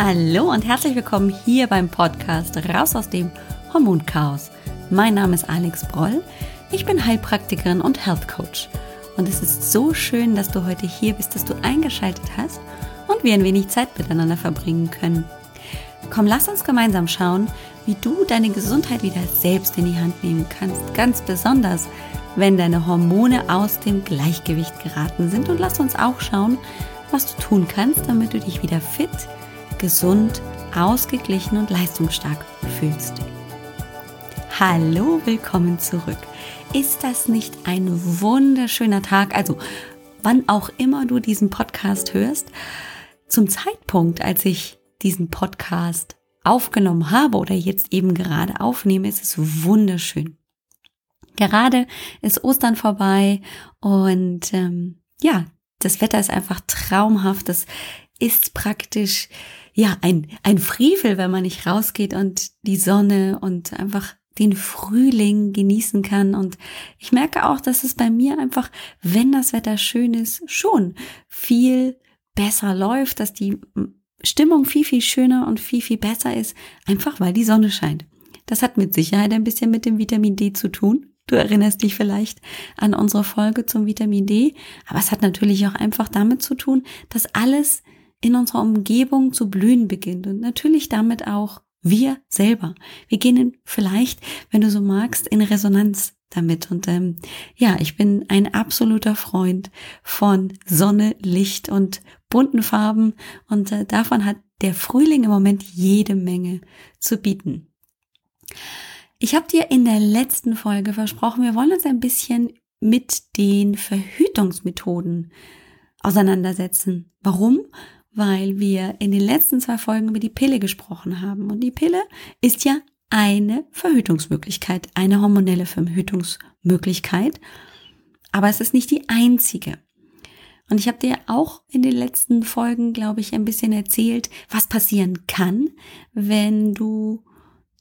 Hallo und herzlich willkommen hier beim Podcast Raus aus dem Hormonchaos. Mein Name ist Alex Broll. Ich bin Heilpraktikerin und Health Coach. Und es ist so schön, dass du heute hier bist, dass du eingeschaltet hast und wir ein wenig Zeit miteinander verbringen können. Komm, lass uns gemeinsam schauen, wie du deine Gesundheit wieder selbst in die Hand nehmen kannst. Ganz besonders, wenn deine Hormone aus dem Gleichgewicht geraten sind. Und lass uns auch schauen, was du tun kannst, damit du dich wieder fit, gesund, ausgeglichen und leistungsstark fühlst. Hallo, willkommen zurück. Ist das nicht ein wunderschöner Tag? Also, wann auch immer du diesen Podcast hörst, zum Zeitpunkt, als ich diesen Podcast aufgenommen habe oder jetzt eben gerade aufnehme, ist es wunderschön. Gerade ist Ostern vorbei und ähm, ja, das Wetter ist einfach traumhaft. Das ist praktisch ja ein, ein Frevel, wenn man nicht rausgeht und die Sonne und einfach den Frühling genießen kann. Und ich merke auch, dass es bei mir einfach, wenn das Wetter schön ist, schon viel besser läuft, dass die Stimmung viel, viel schöner und viel, viel besser ist, einfach weil die Sonne scheint. Das hat mit Sicherheit ein bisschen mit dem Vitamin D zu tun. Du erinnerst dich vielleicht an unsere Folge zum Vitamin D, aber es hat natürlich auch einfach damit zu tun, dass alles in unserer Umgebung zu blühen beginnt und natürlich damit auch wir selber. Wir gehen vielleicht, wenn du so magst, in Resonanz damit. Und ähm, ja, ich bin ein absoluter Freund von Sonne, Licht und bunten Farben und äh, davon hat der Frühling im Moment jede Menge zu bieten. Ich habe dir in der letzten Folge versprochen, wir wollen uns ein bisschen mit den Verhütungsmethoden auseinandersetzen. Warum? Weil wir in den letzten zwei Folgen über die Pille gesprochen haben. Und die Pille ist ja eine Verhütungsmöglichkeit, eine hormonelle Verhütungsmöglichkeit. Aber es ist nicht die einzige. Und ich habe dir auch in den letzten Folgen, glaube ich, ein bisschen erzählt, was passieren kann, wenn du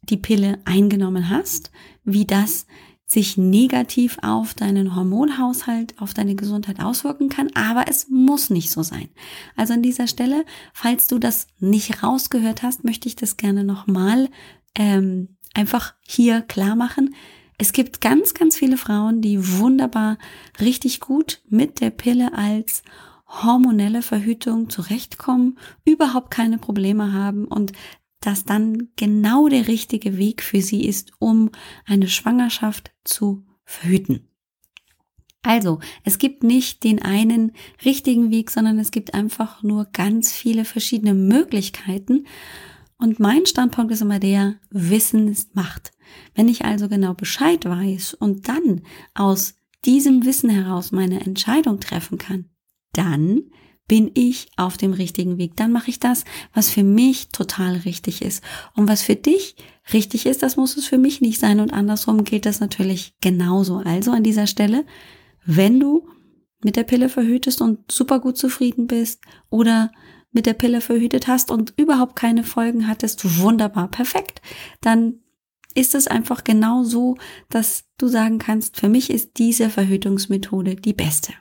die Pille eingenommen hast, wie das sich negativ auf deinen Hormonhaushalt, auf deine Gesundheit auswirken kann, aber es muss nicht so sein. Also an dieser Stelle, falls du das nicht rausgehört hast, möchte ich das gerne nochmal ähm, einfach hier klar machen. Es gibt ganz, ganz viele Frauen, die wunderbar richtig gut mit der Pille als hormonelle Verhütung zurechtkommen, überhaupt keine Probleme haben und dass dann genau der richtige Weg für sie ist, um eine Schwangerschaft zu verhüten. Also, es gibt nicht den einen richtigen Weg, sondern es gibt einfach nur ganz viele verschiedene Möglichkeiten. Und mein Standpunkt ist immer der, Wissen ist Macht. Wenn ich also genau Bescheid weiß und dann aus diesem Wissen heraus meine Entscheidung treffen kann, dann bin ich auf dem richtigen Weg. Dann mache ich das, was für mich total richtig ist. Und was für dich richtig ist, das muss es für mich nicht sein. Und andersrum gilt das natürlich genauso. Also an dieser Stelle, wenn du mit der Pille verhütest und super gut zufrieden bist oder mit der Pille verhütet hast und überhaupt keine Folgen hattest, wunderbar, perfekt, dann ist es einfach genau so, dass du sagen kannst, für mich ist diese Verhütungsmethode die beste.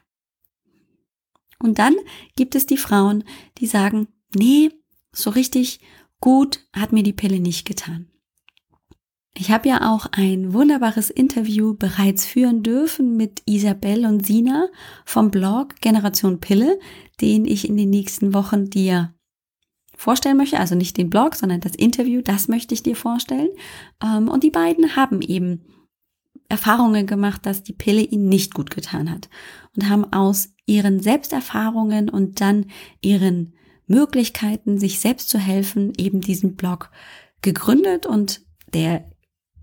Und dann gibt es die Frauen, die sagen, nee, so richtig gut hat mir die Pille nicht getan. Ich habe ja auch ein wunderbares Interview bereits führen dürfen mit Isabel und Sina vom Blog Generation Pille, den ich in den nächsten Wochen dir vorstellen möchte. Also nicht den Blog, sondern das Interview, das möchte ich dir vorstellen. Ähm, und die beiden haben eben Erfahrungen gemacht, dass die Pille ihnen nicht gut getan hat und haben aus ihren Selbsterfahrungen und dann ihren Möglichkeiten, sich selbst zu helfen, eben diesen Blog gegründet und der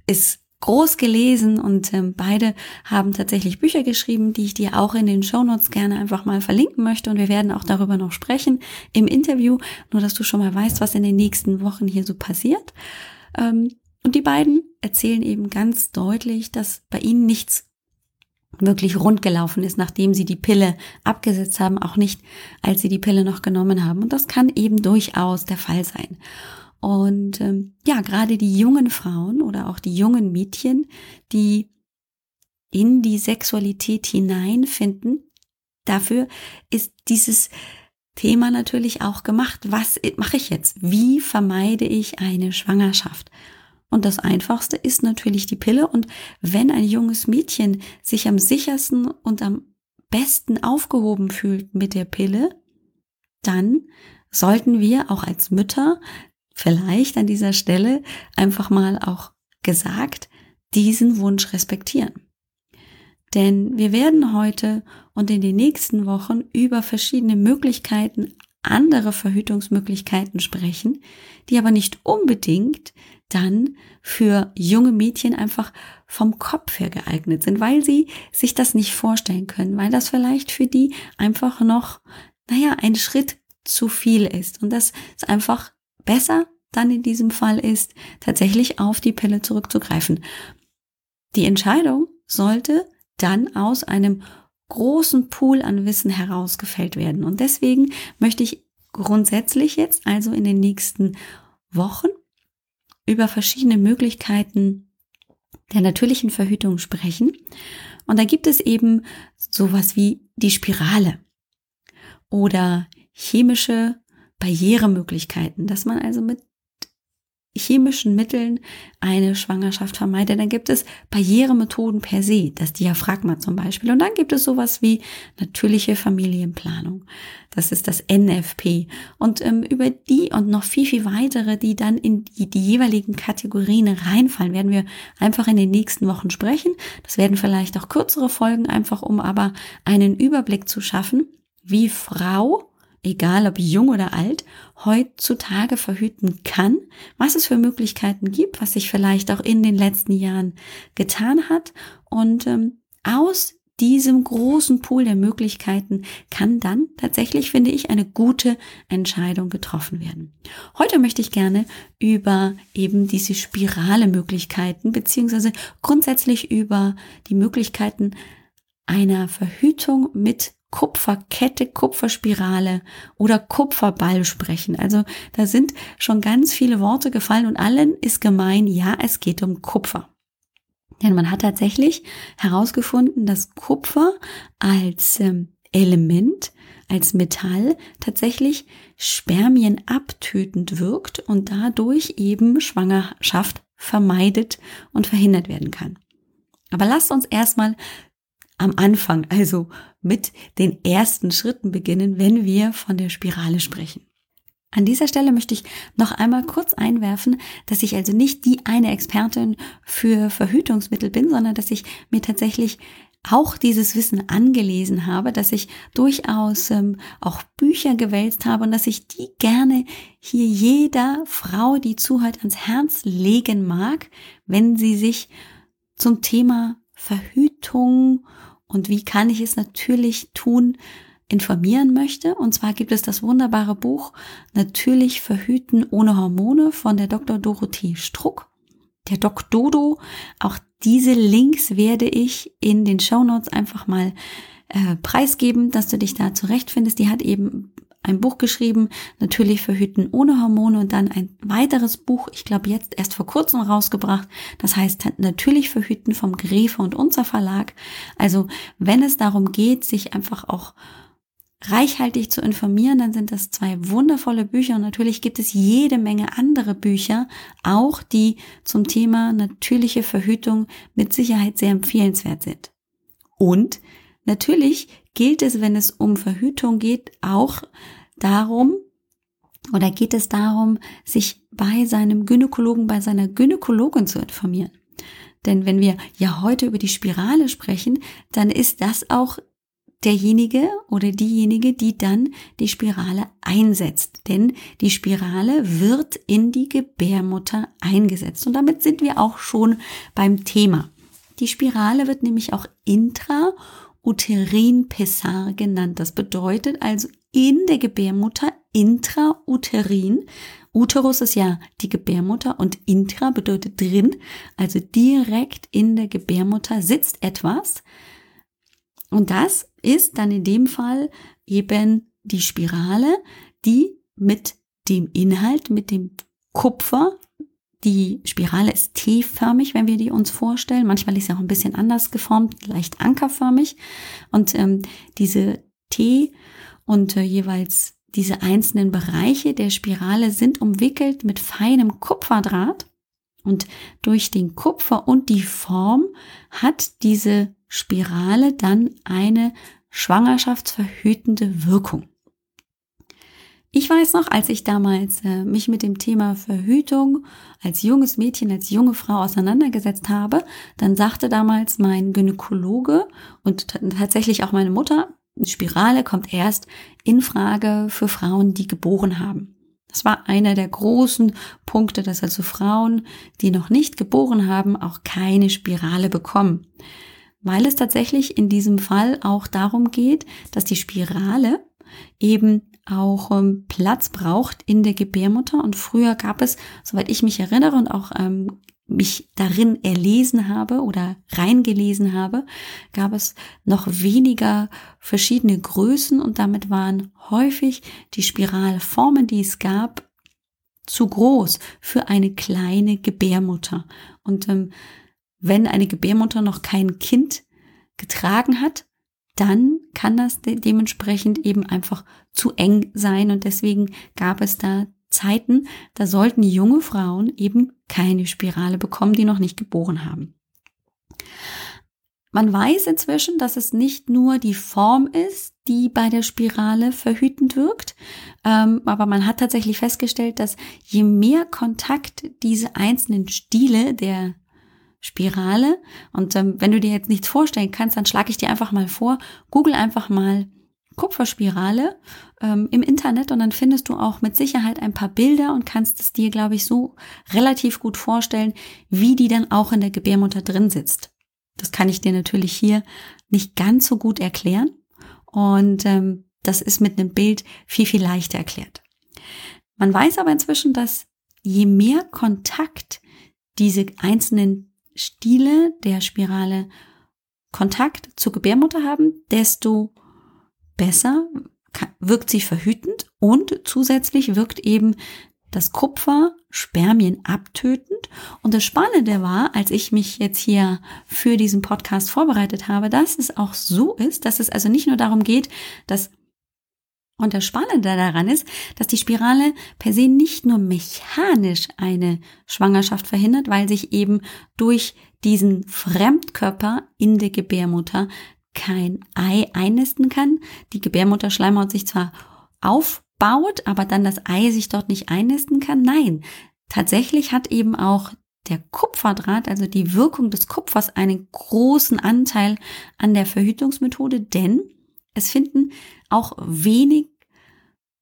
ist groß gelesen und ähm, beide haben tatsächlich Bücher geschrieben, die ich dir auch in den Shownotes gerne einfach mal verlinken möchte und wir werden auch darüber noch sprechen im Interview, nur dass du schon mal weißt, was in den nächsten Wochen hier so passiert. Ähm, und die beiden erzählen eben ganz deutlich, dass bei ihnen nichts wirklich rund gelaufen ist, nachdem sie die Pille abgesetzt haben, auch nicht, als sie die Pille noch genommen haben. Und das kann eben durchaus der Fall sein. Und ähm, ja, gerade die jungen Frauen oder auch die jungen Mädchen, die in die Sexualität hineinfinden, dafür ist dieses Thema natürlich auch gemacht. Was mache ich jetzt? Wie vermeide ich eine Schwangerschaft? Und das Einfachste ist natürlich die Pille. Und wenn ein junges Mädchen sich am sichersten und am besten aufgehoben fühlt mit der Pille, dann sollten wir auch als Mütter vielleicht an dieser Stelle einfach mal auch gesagt diesen Wunsch respektieren. Denn wir werden heute und in den nächsten Wochen über verschiedene Möglichkeiten, andere Verhütungsmöglichkeiten sprechen, die aber nicht unbedingt dann für junge Mädchen einfach vom Kopf her geeignet sind, weil sie sich das nicht vorstellen können, weil das vielleicht für die einfach noch, naja, ein Schritt zu viel ist und das ist einfach besser dann in diesem Fall ist, tatsächlich auf die Pille zurückzugreifen. Die Entscheidung sollte dann aus einem großen Pool an Wissen herausgefällt werden. Und deswegen möchte ich grundsätzlich jetzt also in den nächsten Wochen über verschiedene Möglichkeiten der natürlichen Verhütung sprechen. Und da gibt es eben sowas wie die Spirale oder chemische Barrieremöglichkeiten, dass man also mit chemischen Mitteln eine Schwangerschaft vermeidet, dann gibt es Barrieremethoden per se, das Diaphragma zum Beispiel. Und dann gibt es sowas wie natürliche Familienplanung. Das ist das NFP. Und ähm, über die und noch viel, viel weitere, die dann in die, die jeweiligen Kategorien reinfallen, werden wir einfach in den nächsten Wochen sprechen. Das werden vielleicht auch kürzere Folgen, einfach um aber einen Überblick zu schaffen, wie Frau egal ob jung oder alt, heutzutage verhüten kann, was es für Möglichkeiten gibt, was sich vielleicht auch in den letzten Jahren getan hat. Und ähm, aus diesem großen Pool der Möglichkeiten kann dann tatsächlich, finde ich, eine gute Entscheidung getroffen werden. Heute möchte ich gerne über eben diese spirale Möglichkeiten beziehungsweise grundsätzlich über die Möglichkeiten einer Verhütung mit Kupferkette, Kupferspirale oder Kupferball sprechen. Also da sind schon ganz viele Worte gefallen und allen ist gemein, ja, es geht um Kupfer. Denn man hat tatsächlich herausgefunden, dass Kupfer als ähm, Element, als Metall tatsächlich Spermien abtötend wirkt und dadurch eben Schwangerschaft vermeidet und verhindert werden kann. Aber lasst uns erstmal am Anfang, also mit den ersten Schritten beginnen, wenn wir von der Spirale sprechen. An dieser Stelle möchte ich noch einmal kurz einwerfen, dass ich also nicht die eine Expertin für Verhütungsmittel bin, sondern dass ich mir tatsächlich auch dieses Wissen angelesen habe, dass ich durchaus ähm, auch Bücher gewälzt habe und dass ich die gerne hier jeder Frau, die zuhört, ans Herz legen mag, wenn sie sich zum Thema Verhütung und wie kann ich es natürlich tun, informieren möchte. Und zwar gibt es das wunderbare Buch Natürlich verhüten ohne Hormone von der Dr. Dorothee Struck. Der Doc Dodo. Auch diese Links werde ich in den Show Notes einfach mal äh, preisgeben, dass du dich da zurechtfindest. Die hat eben ein Buch geschrieben, natürlich verhüten ohne Hormone und dann ein weiteres Buch, ich glaube jetzt erst vor kurzem rausgebracht, das heißt natürlich verhüten vom Gräfe und Unser Verlag. Also wenn es darum geht, sich einfach auch reichhaltig zu informieren, dann sind das zwei wundervolle Bücher und natürlich gibt es jede Menge andere Bücher, auch die zum Thema natürliche Verhütung mit Sicherheit sehr empfehlenswert sind. Und natürlich gilt es, wenn es um Verhütung geht, auch darum, oder geht es darum, sich bei seinem Gynäkologen, bei seiner Gynäkologin zu informieren. Denn wenn wir ja heute über die Spirale sprechen, dann ist das auch derjenige oder diejenige, die dann die Spirale einsetzt. Denn die Spirale wird in die Gebärmutter eingesetzt. Und damit sind wir auch schon beim Thema. Die Spirale wird nämlich auch intra uterin pessar genannt. Das bedeutet also in der Gebärmutter intrauterin. Uterus ist ja die Gebärmutter und intra bedeutet drin, also direkt in der Gebärmutter sitzt etwas. Und das ist dann in dem Fall eben die Spirale, die mit dem Inhalt, mit dem Kupfer die Spirale ist T-förmig, wenn wir die uns vorstellen. Manchmal ist sie auch ein bisschen anders geformt, leicht ankerförmig. Und ähm, diese T und äh, jeweils diese einzelnen Bereiche der Spirale sind umwickelt mit feinem Kupferdraht und durch den Kupfer und die Form hat diese Spirale dann eine schwangerschaftsverhütende Wirkung. Ich weiß noch, als ich damals äh, mich mit dem Thema Verhütung als junges Mädchen, als junge Frau auseinandergesetzt habe, dann sagte damals mein Gynäkologe und tatsächlich auch meine Mutter, eine Spirale kommt erst in Frage für Frauen, die geboren haben. Das war einer der großen Punkte, dass also Frauen, die noch nicht geboren haben, auch keine Spirale bekommen. Weil es tatsächlich in diesem Fall auch darum geht, dass die Spirale eben auch ähm, Platz braucht in der Gebärmutter. Und früher gab es, soweit ich mich erinnere und auch ähm, mich darin erlesen habe oder reingelesen habe, gab es noch weniger verschiedene Größen und damit waren häufig die Spiralformen, die es gab, zu groß für eine kleine Gebärmutter. Und ähm, wenn eine Gebärmutter noch kein Kind getragen hat, dann kann das de dementsprechend eben einfach zu eng sein und deswegen gab es da Zeiten, da sollten junge Frauen eben keine Spirale bekommen, die noch nicht geboren haben. Man weiß inzwischen, dass es nicht nur die Form ist, die bei der Spirale verhütend wirkt, ähm, aber man hat tatsächlich festgestellt, dass je mehr Kontakt diese einzelnen Stiele der Spirale. Und ähm, wenn du dir jetzt nichts vorstellen kannst, dann schlage ich dir einfach mal vor, google einfach mal Kupferspirale ähm, im Internet und dann findest du auch mit Sicherheit ein paar Bilder und kannst es dir, glaube ich, so relativ gut vorstellen, wie die dann auch in der Gebärmutter drin sitzt. Das kann ich dir natürlich hier nicht ganz so gut erklären und ähm, das ist mit einem Bild viel, viel leichter erklärt. Man weiß aber inzwischen, dass je mehr Kontakt diese einzelnen Stiele der Spirale Kontakt zur Gebärmutter haben, desto besser wirkt sie verhütend und zusätzlich wirkt eben das Kupfer Spermien abtötend. Und das Spannende war, als ich mich jetzt hier für diesen Podcast vorbereitet habe, dass es auch so ist, dass es also nicht nur darum geht, dass und das Spannende daran ist, dass die Spirale per se nicht nur mechanisch eine Schwangerschaft verhindert, weil sich eben durch diesen Fremdkörper in der Gebärmutter kein Ei einnisten kann. Die Gebärmutterschleimhaut sich zwar aufbaut, aber dann das Ei sich dort nicht einnisten kann. Nein, tatsächlich hat eben auch der Kupferdraht, also die Wirkung des Kupfers, einen großen Anteil an der Verhütungsmethode, denn es finden auch wenig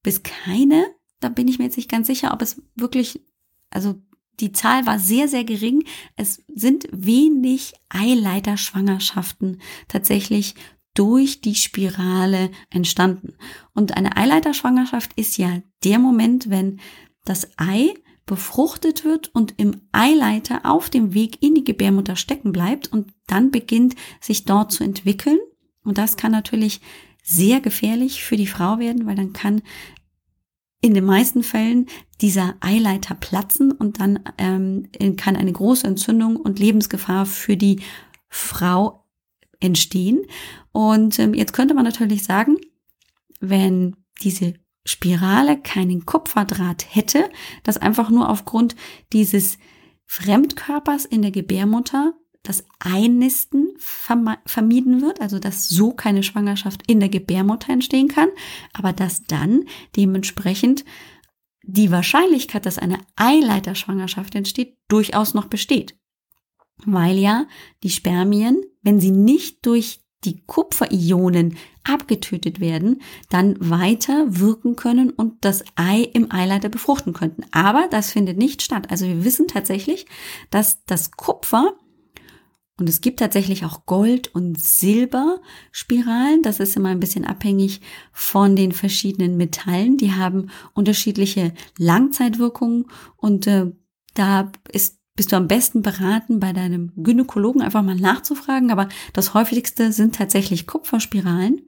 bis keine, da bin ich mir jetzt nicht ganz sicher, ob es wirklich, also die Zahl war sehr, sehr gering. Es sind wenig Eileiterschwangerschaften tatsächlich durch die Spirale entstanden. Und eine Eileiterschwangerschaft ist ja der Moment, wenn das Ei befruchtet wird und im Eileiter auf dem Weg in die Gebärmutter stecken bleibt und dann beginnt sich dort zu entwickeln. Und das kann natürlich sehr gefährlich für die Frau werden, weil dann kann in den meisten Fällen dieser Eileiter platzen und dann ähm, kann eine große Entzündung und Lebensgefahr für die Frau entstehen. Und ähm, jetzt könnte man natürlich sagen, wenn diese Spirale keinen Kupferdraht hätte, dass einfach nur aufgrund dieses Fremdkörpers in der Gebärmutter das Einnisten vermieden wird, also dass so keine Schwangerschaft in der Gebärmutter entstehen kann, aber dass dann dementsprechend die Wahrscheinlichkeit, dass eine Eileiterschwangerschaft entsteht, durchaus noch besteht. Weil ja die Spermien, wenn sie nicht durch die Kupferionen abgetötet werden, dann weiter wirken können und das Ei im Eileiter befruchten könnten. Aber das findet nicht statt. Also wir wissen tatsächlich, dass das Kupfer und es gibt tatsächlich auch Gold- und Silberspiralen. Das ist immer ein bisschen abhängig von den verschiedenen Metallen. Die haben unterschiedliche Langzeitwirkungen und äh, da ist bist du am besten beraten, bei deinem Gynäkologen einfach mal nachzufragen. Aber das häufigste sind tatsächlich Kupferspiralen,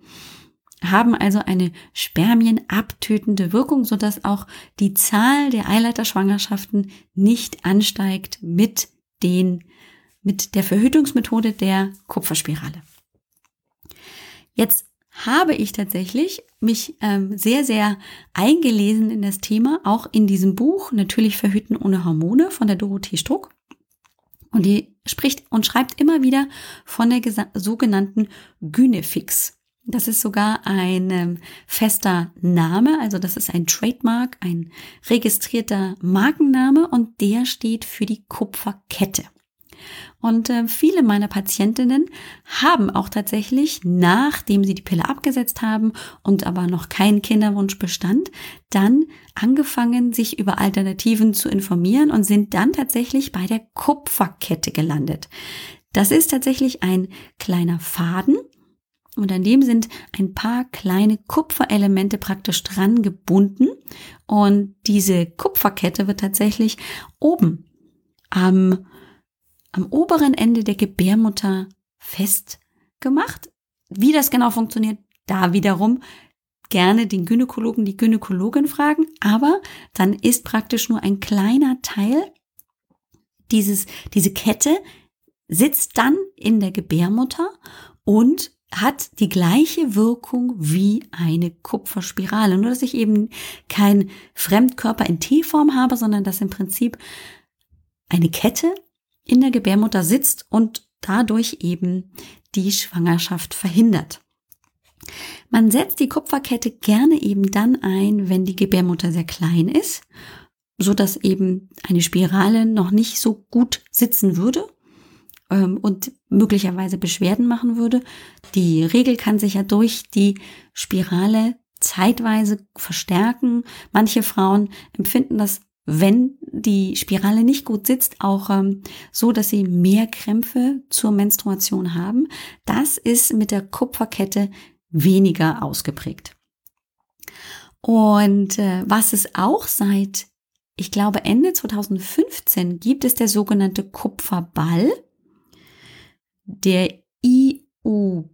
haben also eine spermienabtötende Wirkung, sodass auch die Zahl der Eileiterschwangerschaften nicht ansteigt mit den mit der Verhütungsmethode der Kupferspirale. Jetzt habe ich tatsächlich mich ähm, sehr, sehr eingelesen in das Thema, auch in diesem Buch, natürlich Verhüten ohne Hormone von der Dorothee Struck. Und die spricht und schreibt immer wieder von der sogenannten Gynefix. Das ist sogar ein ähm, fester Name, also das ist ein Trademark, ein registrierter Markenname und der steht für die Kupferkette. Und äh, viele meiner Patientinnen haben auch tatsächlich, nachdem sie die Pille abgesetzt haben und aber noch kein Kinderwunsch bestand, dann angefangen, sich über Alternativen zu informieren und sind dann tatsächlich bei der Kupferkette gelandet. Das ist tatsächlich ein kleiner Faden, und an dem sind ein paar kleine Kupferelemente praktisch dran gebunden. Und diese Kupferkette wird tatsächlich oben am, am oberen Ende der Gebärmutter festgemacht. Wie das genau funktioniert, da wiederum gerne den Gynäkologen, die Gynäkologin fragen. Aber dann ist praktisch nur ein kleiner Teil dieses, diese Kette sitzt dann in der Gebärmutter und hat die gleiche Wirkung wie eine Kupferspirale. Nur, dass ich eben kein Fremdkörper in T-Form habe, sondern dass im Prinzip eine Kette in der Gebärmutter sitzt und dadurch eben die Schwangerschaft verhindert. Man setzt die Kupferkette gerne eben dann ein, wenn die Gebärmutter sehr klein ist, so dass eben eine Spirale noch nicht so gut sitzen würde ähm, und möglicherweise Beschwerden machen würde. Die Regel kann sich ja durch die Spirale zeitweise verstärken. Manche Frauen empfinden das, wenn die Spirale nicht gut sitzt, auch ähm, so, dass sie mehr Krämpfe zur Menstruation haben. Das ist mit der Kupferkette weniger ausgeprägt. Und äh, was es auch seit, ich glaube, Ende 2015 gibt es der sogenannte Kupferball der IUB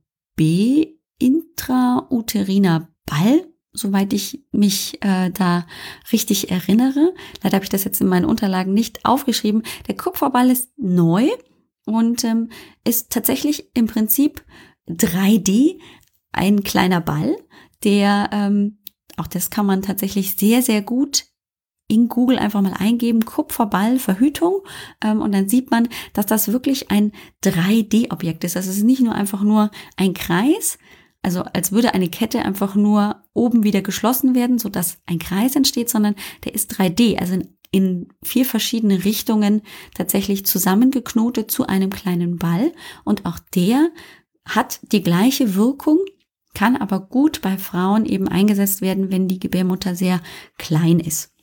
intrauteriner Ball, soweit ich mich äh, da richtig erinnere. Leider habe ich das jetzt in meinen Unterlagen nicht aufgeschrieben. Der Kupferball ist neu und ähm, ist tatsächlich im Prinzip 3D ein kleiner Ball, der ähm, auch das kann man tatsächlich sehr, sehr gut in Google einfach mal eingeben, Kupferball Verhütung ähm, und dann sieht man, dass das wirklich ein 3D-Objekt ist. Das ist nicht nur einfach nur ein Kreis, also als würde eine Kette einfach nur oben wieder geschlossen werden, so dass ein Kreis entsteht, sondern der ist 3D, also in, in vier verschiedene Richtungen tatsächlich zusammengeknotet zu einem kleinen Ball und auch der hat die gleiche Wirkung, kann aber gut bei Frauen eben eingesetzt werden, wenn die Gebärmutter sehr klein ist.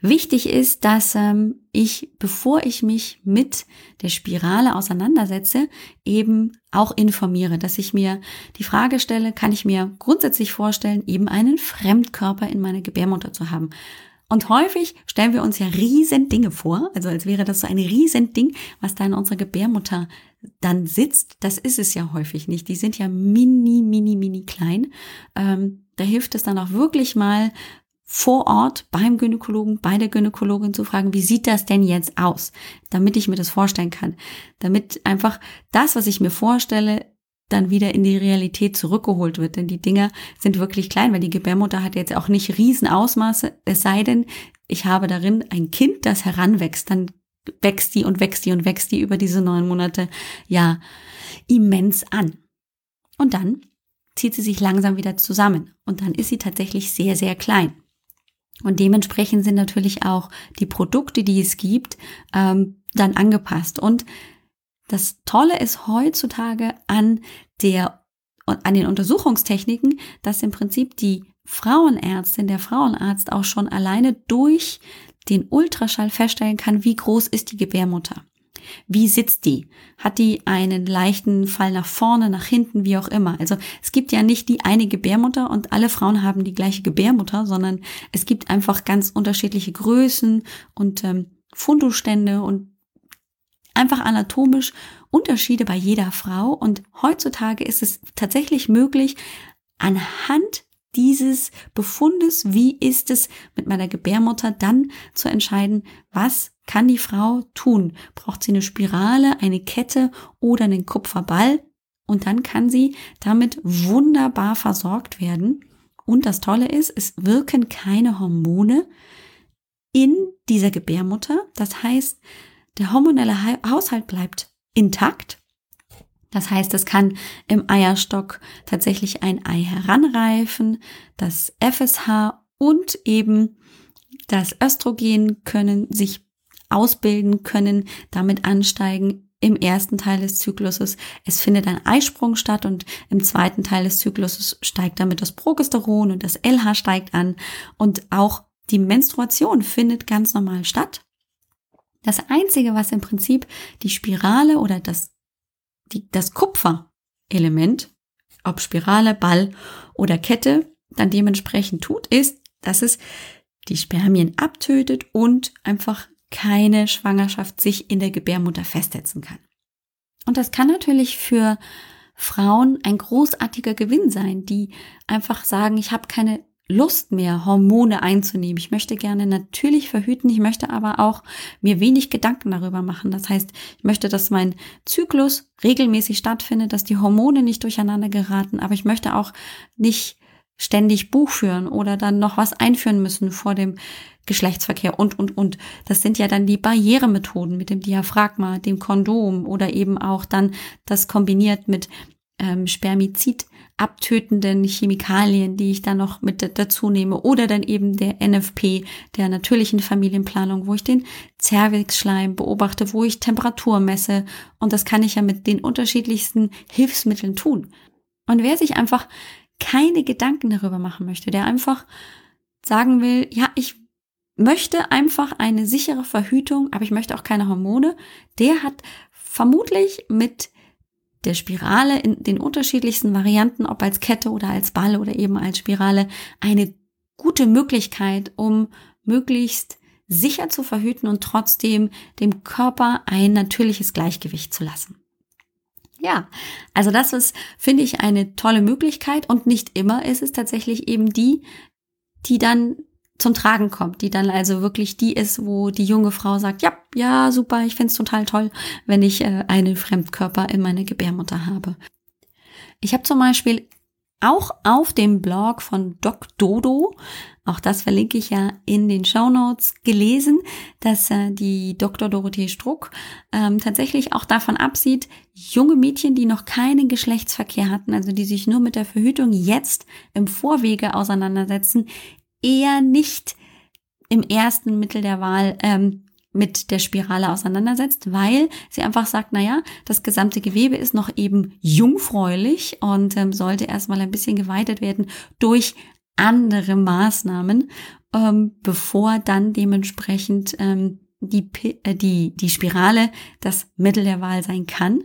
Wichtig ist, dass ähm, ich, bevor ich mich mit der Spirale auseinandersetze, eben auch informiere, dass ich mir die Frage stelle, kann ich mir grundsätzlich vorstellen, eben einen Fremdkörper in meiner Gebärmutter zu haben. Und häufig stellen wir uns ja riesen Dinge vor, also als wäre das so ein riesen Ding, was da in unserer Gebärmutter dann sitzt. Das ist es ja häufig nicht. Die sind ja mini, mini, mini klein. Ähm, da hilft es dann auch wirklich mal vor Ort beim Gynäkologen, bei der Gynäkologin zu fragen, wie sieht das denn jetzt aus, damit ich mir das vorstellen kann, damit einfach das, was ich mir vorstelle, dann wieder in die Realität zurückgeholt wird. Denn die Dinger sind wirklich klein, weil die Gebärmutter hat jetzt auch nicht Riesenausmaße, es sei denn, ich habe darin ein Kind, das heranwächst, dann wächst die und wächst die und wächst die über diese neun Monate ja immens an. Und dann zieht sie sich langsam wieder zusammen und dann ist sie tatsächlich sehr, sehr klein. Und dementsprechend sind natürlich auch die Produkte, die es gibt, ähm, dann angepasst. Und das Tolle ist heutzutage an der, an den Untersuchungstechniken, dass im Prinzip die Frauenärztin, der Frauenarzt auch schon alleine durch den Ultraschall feststellen kann, wie groß ist die Gebärmutter. Wie sitzt die? Hat die einen leichten Fall nach vorne, nach hinten, wie auch immer? Also es gibt ja nicht die eine Gebärmutter und alle Frauen haben die gleiche Gebärmutter, sondern es gibt einfach ganz unterschiedliche Größen und ähm, Fundostände und einfach anatomisch Unterschiede bei jeder Frau. Und heutzutage ist es tatsächlich möglich, anhand dieses Befundes, wie ist es mit meiner Gebärmutter, dann zu entscheiden, was kann die Frau tun? Braucht sie eine Spirale, eine Kette oder einen Kupferball? und dann kann sie damit wunderbar versorgt werden. Und das Tolle ist, es wirken keine Hormone in dieser Gebärmutter. Das heißt, der hormonelle Haushalt bleibt intakt. Das heißt, es kann im Eierstock tatsächlich ein Ei heranreifen, das FSH und eben das Östrogen können sich ausbilden, können damit ansteigen im ersten Teil des Zykluses. Es findet ein Eisprung statt und im zweiten Teil des Zykluses steigt damit das Progesteron und das LH steigt an und auch die Menstruation findet ganz normal statt. Das einzige, was im Prinzip die Spirale oder das, die, das Kupferelement, ob Spirale, Ball oder Kette, dann dementsprechend tut, ist, dass es die Spermien abtötet und einfach keine Schwangerschaft sich in der Gebärmutter festsetzen kann. Und das kann natürlich für Frauen ein großartiger Gewinn sein, die einfach sagen, ich habe keine Lust mehr, Hormone einzunehmen. Ich möchte gerne natürlich verhüten, ich möchte aber auch mir wenig Gedanken darüber machen. Das heißt, ich möchte, dass mein Zyklus regelmäßig stattfindet, dass die Hormone nicht durcheinander geraten, aber ich möchte auch nicht ständig Buch führen oder dann noch was einführen müssen vor dem Geschlechtsverkehr und, und, und. Das sind ja dann die Barrieremethoden mit dem Diaphragma, dem Kondom oder eben auch dann das kombiniert mit ähm, Spermizid abtötenden Chemikalien, die ich dann noch mit dazu nehme oder dann eben der NFP, der natürlichen Familienplanung, wo ich den Zervixschleim beobachte, wo ich Temperatur messe und das kann ich ja mit den unterschiedlichsten Hilfsmitteln tun. Und wer sich einfach keine Gedanken darüber machen möchte, der einfach sagen will, ja, ich möchte einfach eine sichere Verhütung, aber ich möchte auch keine Hormone, der hat vermutlich mit der Spirale in den unterschiedlichsten Varianten, ob als Kette oder als Ball oder eben als Spirale, eine gute Möglichkeit, um möglichst sicher zu verhüten und trotzdem dem Körper ein natürliches Gleichgewicht zu lassen. Ja, also das ist, finde ich, eine tolle Möglichkeit und nicht immer ist es tatsächlich eben die, die dann zum Tragen kommt, die dann also wirklich die ist, wo die junge Frau sagt, ja, ja, super, ich find's total toll, wenn ich äh, einen Fremdkörper in meine Gebärmutter habe. Ich habe zum Beispiel auch auf dem Blog von Doc Dodo, auch das verlinke ich ja in den Show Notes, gelesen, dass äh, die Dr. Dorothee Struck ähm, tatsächlich auch davon absieht, junge Mädchen, die noch keinen Geschlechtsverkehr hatten, also die sich nur mit der Verhütung jetzt im Vorwege auseinandersetzen, eher nicht im ersten Mittel der Wahl ähm, mit der Spirale auseinandersetzt, weil sie einfach sagt, naja, das gesamte Gewebe ist noch eben jungfräulich und ähm, sollte erstmal ein bisschen geweitet werden durch andere Maßnahmen, ähm, bevor dann dementsprechend ähm, die, äh, die, die Spirale das Mittel der Wahl sein kann.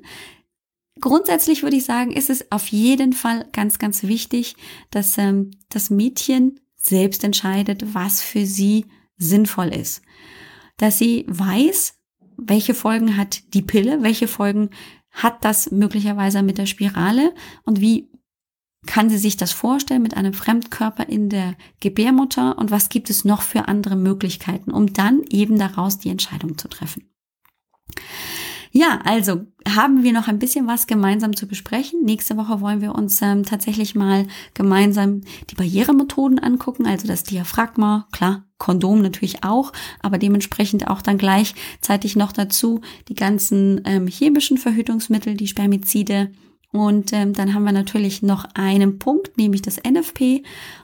Grundsätzlich würde ich sagen, ist es auf jeden Fall ganz, ganz wichtig, dass ähm, das Mädchen selbst entscheidet, was für sie sinnvoll ist dass sie weiß, welche Folgen hat die Pille, welche Folgen hat das möglicherweise mit der Spirale und wie kann sie sich das vorstellen mit einem Fremdkörper in der Gebärmutter und was gibt es noch für andere Möglichkeiten, um dann eben daraus die Entscheidung zu treffen. Ja, also haben wir noch ein bisschen was gemeinsam zu besprechen. Nächste Woche wollen wir uns ähm, tatsächlich mal gemeinsam die Barrieremethoden angucken, also das Diaphragma, klar, Kondom natürlich auch, aber dementsprechend auch dann gleichzeitig noch dazu die ganzen ähm, chemischen Verhütungsmittel, die Spermizide. Und ähm, dann haben wir natürlich noch einen Punkt, nämlich das NFP.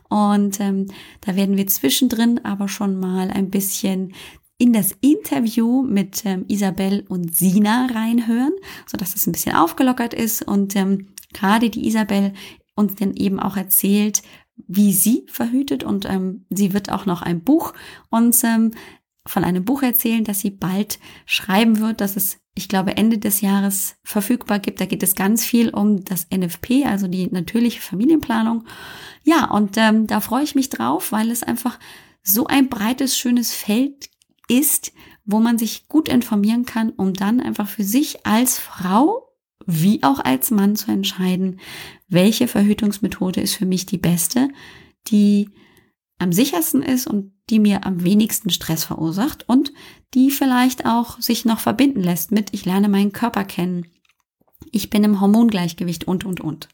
Und ähm, da werden wir zwischendrin aber schon mal ein bisschen in das Interview mit ähm, Isabel und Sina reinhören, so dass es ein bisschen aufgelockert ist und ähm, gerade die Isabel uns dann eben auch erzählt, wie sie verhütet und ähm, sie wird auch noch ein Buch uns ähm, von einem Buch erzählen, das sie bald schreiben wird, dass es, ich glaube, Ende des Jahres verfügbar gibt. Da geht es ganz viel um das NFP, also die natürliche Familienplanung. Ja, und ähm, da freue ich mich drauf, weil es einfach so ein breites, schönes Feld ist, wo man sich gut informieren kann, um dann einfach für sich als Frau wie auch als Mann zu entscheiden, welche Verhütungsmethode ist für mich die beste, die am sichersten ist und die mir am wenigsten Stress verursacht und die vielleicht auch sich noch verbinden lässt mit, ich lerne meinen Körper kennen. ich bin im Hormongleichgewicht und, und, und.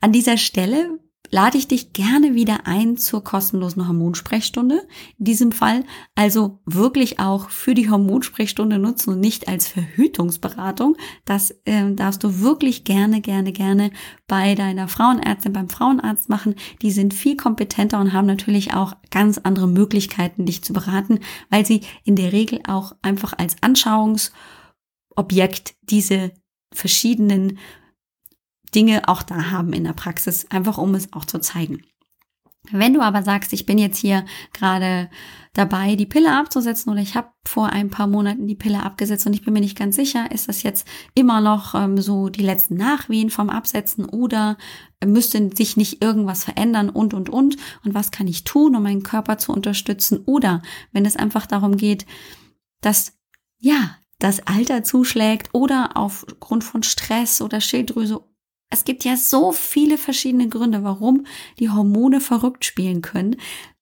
An dieser Stelle lade ich dich gerne wieder ein zur kostenlosen Hormonsprechstunde. In diesem Fall also wirklich auch für die Hormonsprechstunde nutzen und nicht als Verhütungsberatung. Das äh, darfst du wirklich gerne, gerne, gerne bei deiner Frauenärztin, beim Frauenarzt machen. Die sind viel kompetenter und haben natürlich auch ganz andere Möglichkeiten, dich zu beraten, weil sie in der Regel auch einfach als Anschauungsobjekt diese verschiedenen Dinge auch da haben in der Praxis, einfach um es auch zu zeigen. Wenn du aber sagst, ich bin jetzt hier gerade dabei, die Pille abzusetzen oder ich habe vor ein paar Monaten die Pille abgesetzt und ich bin mir nicht ganz sicher, ist das jetzt immer noch ähm, so die letzten Nachwehen vom Absetzen oder müsste sich nicht irgendwas verändern und, und, und und was kann ich tun, um meinen Körper zu unterstützen oder wenn es einfach darum geht, dass ja, das Alter zuschlägt oder aufgrund von Stress oder Schilddrüse es gibt ja so viele verschiedene Gründe, warum die Hormone verrückt spielen können.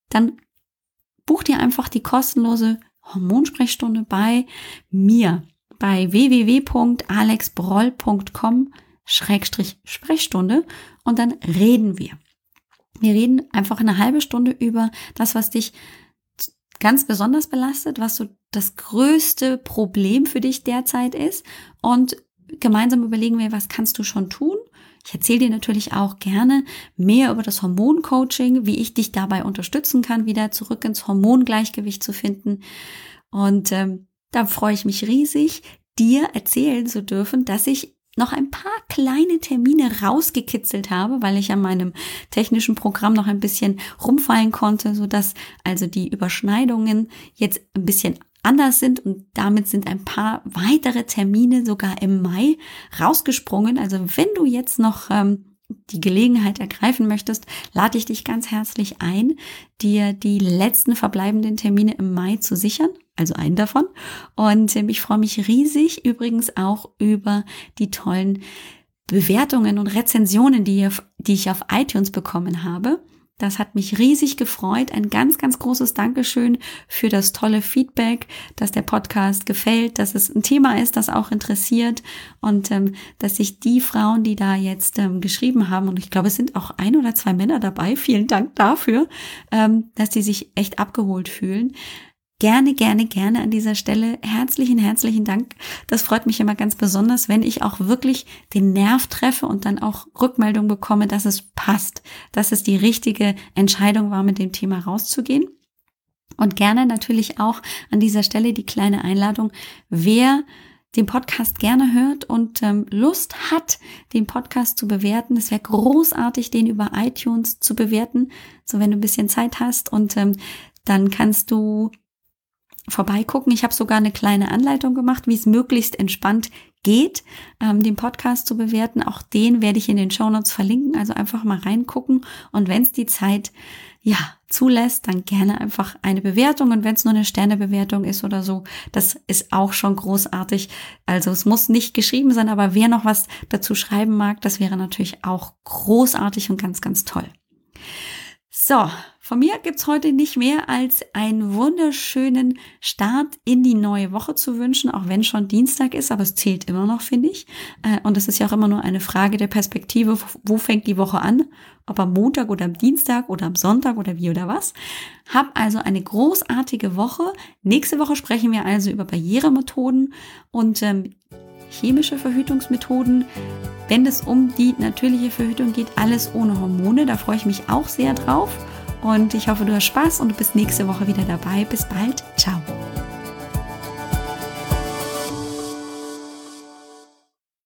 Dann buch dir einfach die kostenlose Hormonsprechstunde bei mir bei www.alexbroll.com Sprechstunde und dann reden wir. Wir reden einfach eine halbe Stunde über das, was dich ganz besonders belastet, was so das größte Problem für dich derzeit ist und gemeinsam überlegen wir, was kannst du schon tun ich erzähle dir natürlich auch gerne mehr über das Hormoncoaching, wie ich dich dabei unterstützen kann, wieder zurück ins Hormongleichgewicht zu finden. Und ähm, da freue ich mich riesig, dir erzählen zu dürfen, dass ich noch ein paar kleine Termine rausgekitzelt habe, weil ich an meinem technischen Programm noch ein bisschen rumfallen konnte, so dass also die Überschneidungen jetzt ein bisschen anders sind und damit sind ein paar weitere Termine sogar im Mai rausgesprungen. Also wenn du jetzt noch ähm, die Gelegenheit ergreifen möchtest, lade ich dich ganz herzlich ein, dir die letzten verbleibenden Termine im Mai zu sichern, also einen davon. Und ähm, ich freue mich riesig übrigens auch über die tollen Bewertungen und Rezensionen, die, die ich auf iTunes bekommen habe. Das hat mich riesig gefreut. Ein ganz, ganz großes Dankeschön für das tolle Feedback, dass der Podcast gefällt, dass es ein Thema ist, das auch interessiert und ähm, dass sich die Frauen, die da jetzt ähm, geschrieben haben, und ich glaube, es sind auch ein oder zwei Männer dabei, vielen Dank dafür, ähm, dass die sich echt abgeholt fühlen gerne, gerne, gerne an dieser Stelle herzlichen, herzlichen Dank. Das freut mich immer ganz besonders, wenn ich auch wirklich den Nerv treffe und dann auch Rückmeldung bekomme, dass es passt, dass es die richtige Entscheidung war, mit dem Thema rauszugehen. Und gerne natürlich auch an dieser Stelle die kleine Einladung, wer den Podcast gerne hört und ähm, Lust hat, den Podcast zu bewerten. Es wäre großartig, den über iTunes zu bewerten. So wenn du ein bisschen Zeit hast und ähm, dann kannst du vorbeigucken. Ich habe sogar eine kleine Anleitung gemacht, wie es möglichst entspannt geht, ähm, den Podcast zu bewerten. Auch den werde ich in den Show Notes verlinken. Also einfach mal reingucken. Und wenn es die Zeit ja zulässt, dann gerne einfach eine Bewertung. Und wenn es nur eine Sternebewertung ist oder so, das ist auch schon großartig. Also es muss nicht geschrieben sein, aber wer noch was dazu schreiben mag, das wäre natürlich auch großartig und ganz, ganz toll. So, von mir gibt's heute nicht mehr als einen wunderschönen Start in die neue Woche zu wünschen, auch wenn schon Dienstag ist, aber es zählt immer noch, finde ich. Äh, und es ist ja auch immer nur eine Frage der Perspektive, wo fängt die Woche an? Ob am Montag oder am Dienstag oder am Sonntag oder wie oder was. Hab also eine großartige Woche. Nächste Woche sprechen wir also über Barrieremethoden und ähm, chemische Verhütungsmethoden. Wenn es um die natürliche Verhütung geht, alles ohne Hormone, da freue ich mich auch sehr drauf. Und ich hoffe, du hast Spaß und du bist nächste Woche wieder dabei. Bis bald. Ciao.